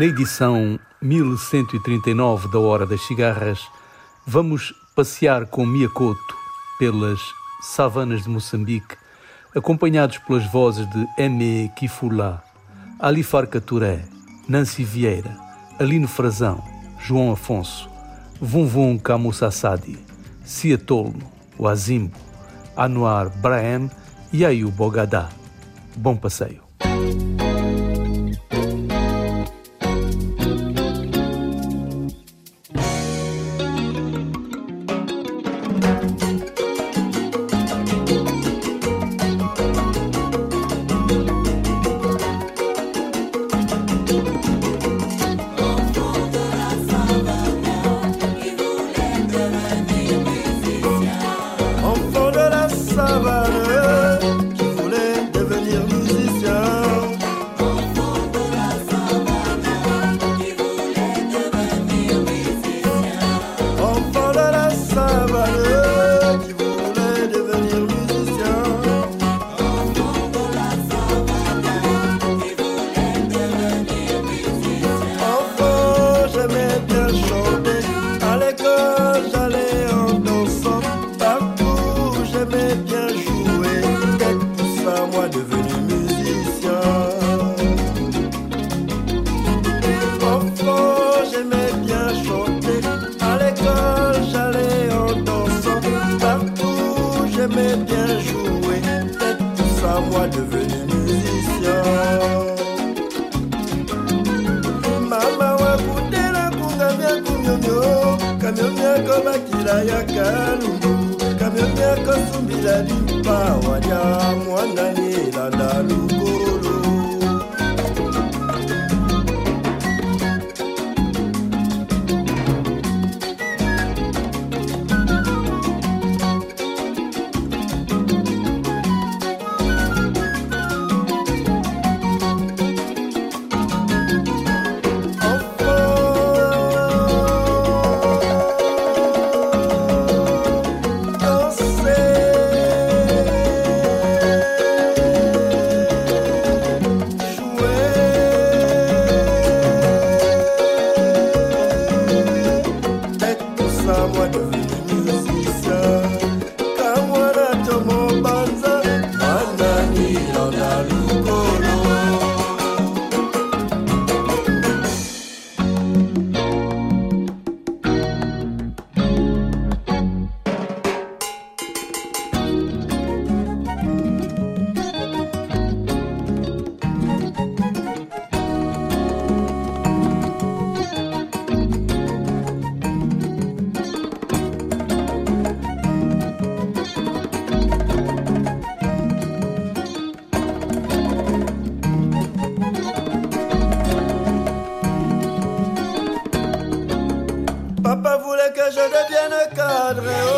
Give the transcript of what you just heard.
Na edição 1139 da Hora das Cigarras, vamos passear com Miyakoto pelas savanas de Moçambique, acompanhados pelas vozes de M. Kifula, Ali Farca Touré, Nancy Vieira, Aline Frazão, João Afonso, Vum Kamusassadi, Cia Tolno, Wazimbo, Anuar Braham e Ayu Bogadá. Bom passeio. jouer, faites tout sa voix devenir musicien. Mama wakutela kungamia kumyonyo, kamyonyako makila ya kalungu, kamyonyako sumbila limpa wanya mwanani. je devienne cadre.